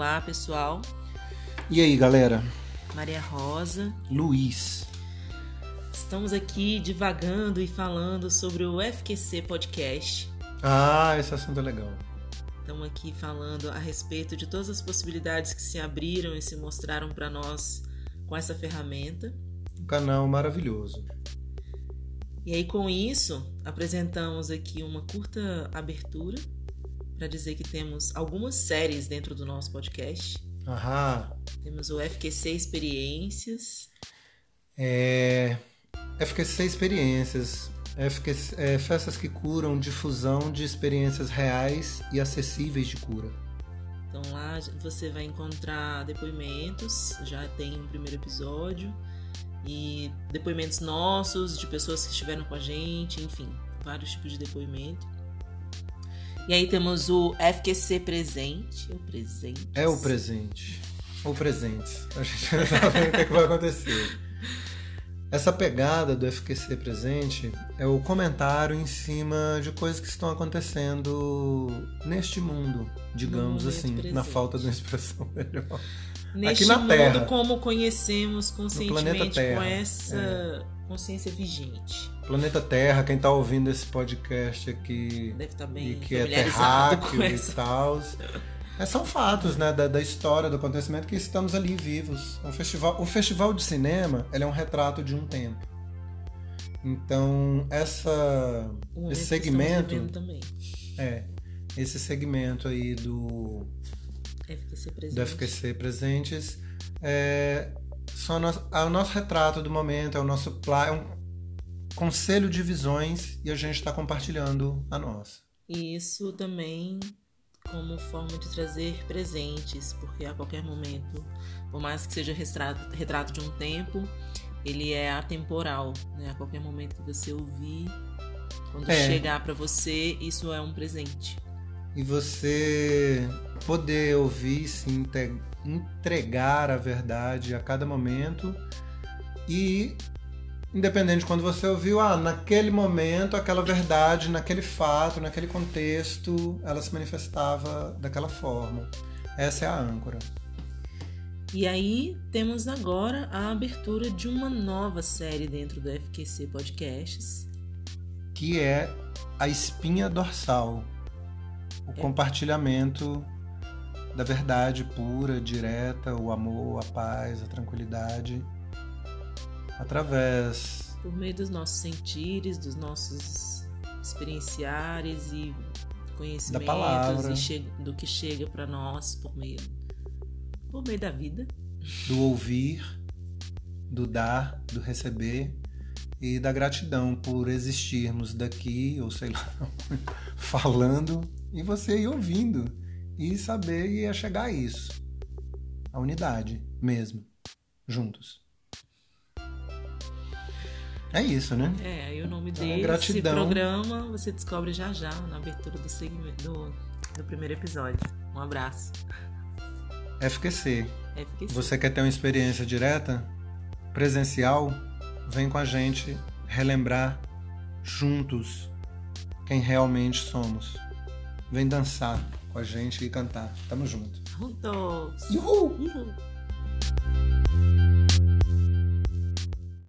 Olá, pessoal. E aí, galera? Maria Rosa. Luiz. Estamos aqui divagando e falando sobre o FQC Podcast. Ah, esse assunto é legal. Estamos aqui falando a respeito de todas as possibilidades que se abriram e se mostraram para nós com essa ferramenta. Um canal maravilhoso. E aí, com isso, apresentamos aqui uma curta abertura para dizer que temos algumas séries dentro do nosso podcast. Aham. Temos o FQC Experiências. É... FQC Experiências. FQC, é, festas que curam difusão de experiências reais e acessíveis de cura. Então lá você vai encontrar depoimentos, já tem um primeiro episódio, e depoimentos nossos, de pessoas que estiveram com a gente, enfim, vários tipos de depoimento. E aí temos o FQC presente. O presente. É o presente. O presente. A gente não sabe o que, é que vai acontecer. Essa pegada do FQC presente é o comentário em cima de coisas que estão acontecendo neste mundo, digamos assim, presente. na falta de uma expressão melhor. Neste Aqui na mundo Terra. como conhecemos conscientemente com essa É. consciência vigente. Planeta Terra, quem tá ouvindo esse podcast aqui Deve estar e bem que é terráqueo e tal. É, são fatos, né, da, da história, do acontecimento que estamos ali vivos. Um festival, o festival de cinema, ele é um retrato de um tempo. Então, essa O esse segmento também. é esse segmento aí do FQC presente. do FQC Presentes é, só nós, é o nosso retrato do momento, é o nosso pla, é um conselho de visões e a gente está compartilhando a nossa. E isso também como forma de trazer presentes, porque a qualquer momento, por mais que seja retrato, retrato de um tempo, ele é atemporal, né? A qualquer momento que você ouvir, quando É. chegar para você, isso é um presente. E você poder ouvir, se entregar a verdade a cada momento e independente de quando você ouviu, ah, naquele momento, aquela verdade, naquele fato, naquele contexto, ela se manifestava daquela forma. Essa é a âncora. E aí temos agora a abertura de uma nova série dentro do FQC Podcasts. que é a espinha dorsal, o É. compartilhamento da verdade pura, direta, o amor, a paz, a tranquilidade, através por meio dos nossos sentires, dos nossos experienciares e conhecimentos palavra. e do que chega para nós por meio por meio da vida. do ouvir, do dar, do receber e da gratidão por existirmos daqui, ou sei lá, falando e você ir ouvindo e saber e ia chegar a isso. A unidade mesmo, juntos. É isso, né? É, aí o nome Então, é desse gratidão. programa você descobre já já na abertura do segmento do, do primeiro episódio. Um abraço. FQC. FQC. Você quer ter uma experiência direta, presencial? Vem com a gente relembrar juntos quem realmente somos. Vem dançar com a gente e cantar. Tamo junto. Juntos! Uhul! Uhul.